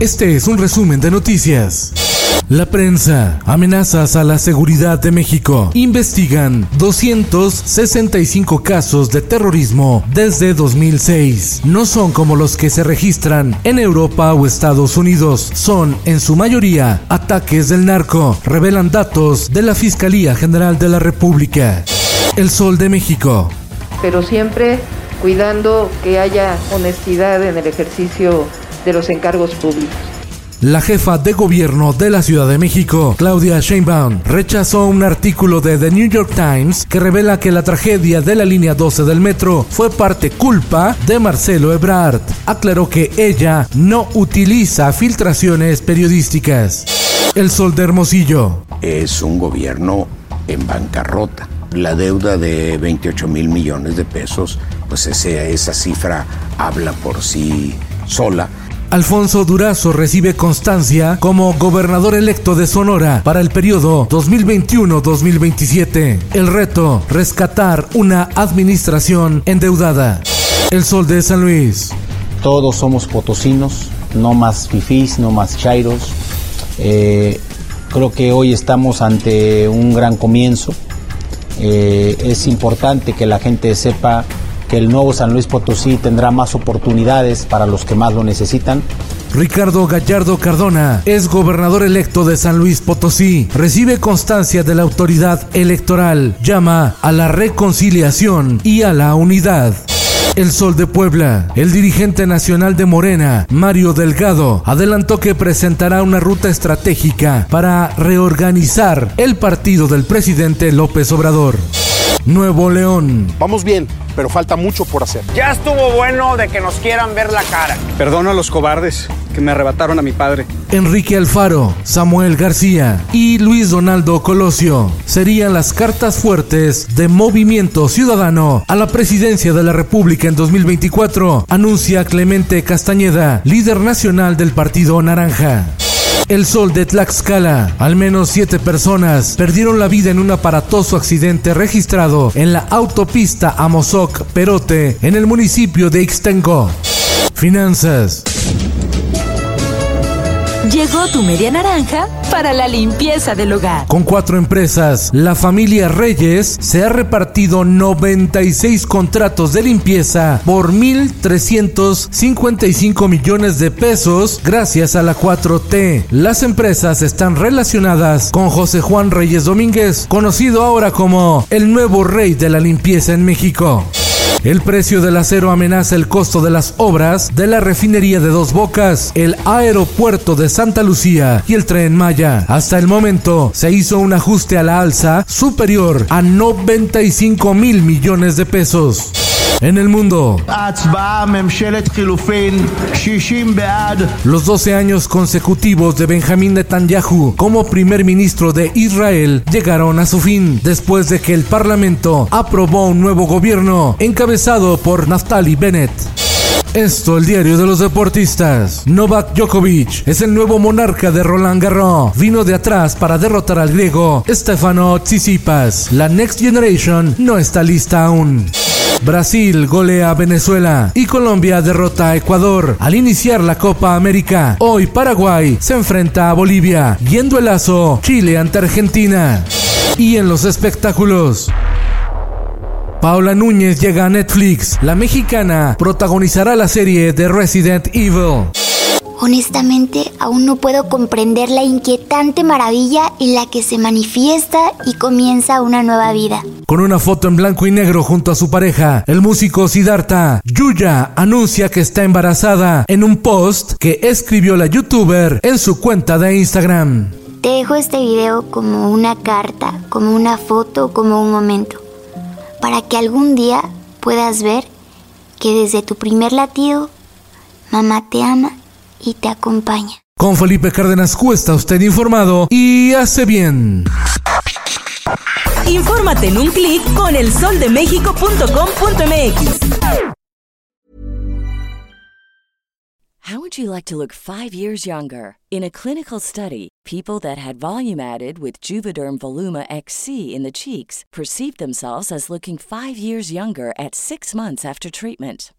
Este es un resumen de noticias. La prensa, amenazas a la seguridad de México. Investigan 265 casos de terrorismo desde 2006. No son como los que se registran en Europa o Estados Unidos. Son, en su mayoría, ataques del narco. Revelan datos de la Fiscalía General de la República. El Sol de México. pero siempre cuidando que haya honestidad en el ejercicio de los encargos públicos. La jefa de gobierno de la Ciudad de México, Claudia Sheinbaum, rechazó un artículo de The New York Times que revela que la tragedia de la línea 12 del metro fue parte culpa de Marcelo Ebrard. Aclaró que ella no utiliza filtraciones periodísticas. El Sol de Hermosillo. es un gobierno en bancarrota. La deuda de 28 mil millones de pesos, pues ese- esa cifra habla por sí sola. Alfonso Durazo recibe constancia como gobernador electo de Sonora para el periodo 2021-2027. El reto, rescatar una administración endeudada. El Sol de San Luis. Todos somos potosinos, no más fifís, no más chairos. Eh, creo que hoy estamos ante un gran comienzo. Eh, es importante que la gente sepa que el nuevo San Luis Potosí tendrá más oportunidades para los que más lo necesitan. Ricardo Gallardo Cardona es gobernador electo de San Luis Potosí. Recibe constancia de la autoridad electoral. Llama a la reconciliación y a la unidad. El Sol de Puebla. El dirigente nacional de Morena, Mario Delgado, adelantó que presentará una ruta estratégica para reorganizar el partido del presidente López Obrador. Nuevo León. Vamos bien, pero falta mucho por hacer. Ya estuvo bueno de que nos quieran ver la cara. Perdono a los cobardes me arrebataron a mi padre. Enrique Alfaro, Samuel García y Luis Donaldo Colosio serían las cartas fuertes de Movimiento Ciudadano a la presidencia de la República en 2024, anuncia Clemente Castañeda, líder nacional del Partido Naranja. El sol de Tlaxcala. Al menos siete personas perdieron la vida en un aparatoso accidente registrado en la autopista Amozoc Perote en el municipio de Ixtenco. Finanzas. Llegó tu media naranja para la limpieza del hogar. Con cuatro empresas, la familia Reyes se ha repartido 96 contratos de limpieza por 1.355 millones de pesos gracias a la 4T. Las empresas están relacionadas con José Juan Reyes Domínguez, conocido ahora como el nuevo rey de la limpieza en México. El precio del acero amenaza el costo de las obras de la refinería de Dos Bocas, el aeropuerto de Santa Lucía y el tren Maya. Hasta el momento se hizo un ajuste a la alza superior a 95 mil millones de pesos. En el mundo, los 12 años consecutivos de Benjamín Netanyahu como primer ministro de Israel llegaron a su fin después de que el Parlamento aprobó un nuevo gobierno encabezado por Naftali Bennett. Esto, el diario de los deportistas. Novak Djokovic es el nuevo monarca de Roland Garros. Vino de atrás para derrotar al griego Stefano Tsitsipas. La Next Generation no está lista aún. Brasil golea a Venezuela y Colombia derrota a Ecuador al iniciar la Copa América. Hoy Paraguay se enfrenta a Bolivia y en duelazo Chile ante Argentina. Y en los espectáculos. Paula Núñez llega a Netflix. La mexicana protagonizará la serie de Resident Evil. Honestamente, aún no puedo comprender la inquietante maravilla en la que se manifiesta y comienza una nueva vida. Con una foto en blanco y negro junto a su pareja, el músico Siddhartha Yuya anuncia que está embarazada en un post que escribió la youtuber en su cuenta de Instagram. Te dejo este video como una carta, como una foto, como un momento. para que algún día puedas ver que desde tu primer latido, mamá te ama y te acompaña. Con Felipe Cárdenas Cuesta, usted informado y hace bien. Infórmate en un clic con elsoldemexico.com.mx. How would you like to look five years younger? In a clinical study, people that had volume added with Juvederm Voluma XC in the cheeks perceived themselves as looking five years younger at six months after treatment.